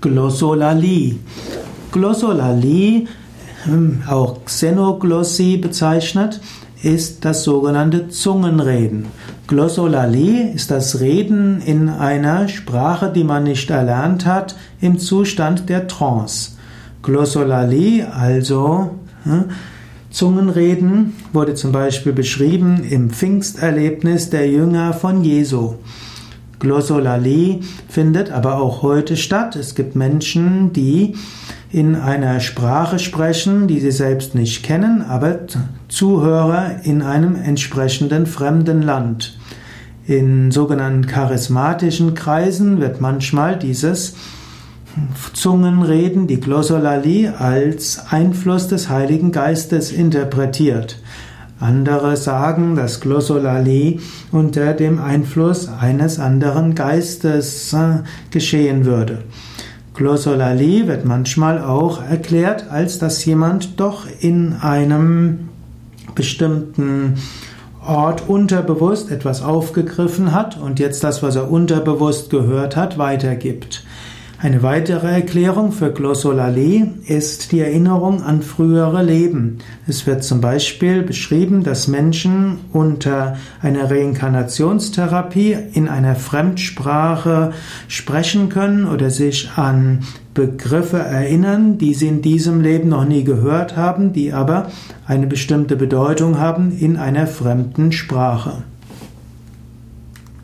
Glossolalie. Glossolalie, hm, auch Xenoglossie bezeichnet, ist das sogenannte Zungenreden. Glossolalie ist das Reden in einer Sprache, die man nicht erlernt hat, im Zustand der Trance. Glossolalie, also hm, Zungenreden, wurde zum Beispiel beschrieben im Pfingsterlebnis der Jünger von Jesu. Glossolalie findet aber auch heute statt. Es gibt Menschen, die in einer Sprache sprechen, die sie selbst nicht kennen, aber Zuhörer in einem entsprechenden fremden Land. In sogenannten charismatischen Kreisen wird manchmal dieses Zungenreden, die Glossolalie, als Einfluss des Heiligen Geistes interpretiert. Andere sagen, dass Glossolalie unter dem Einfluss eines anderen Geistes äh, geschehen würde. Glossolalie wird manchmal auch erklärt, als dass jemand doch in einem bestimmten Ort unterbewusst etwas aufgegriffen hat und jetzt das, was er unterbewusst gehört hat, weitergibt. Eine weitere Erklärung für Glossolalie ist die Erinnerung an frühere Leben. Es wird zum Beispiel beschrieben, dass Menschen unter einer Reinkarnationstherapie in einer Fremdsprache sprechen können oder sich an Begriffe erinnern, die sie in diesem Leben noch nie gehört haben, die aber eine bestimmte Bedeutung haben in einer fremden Sprache.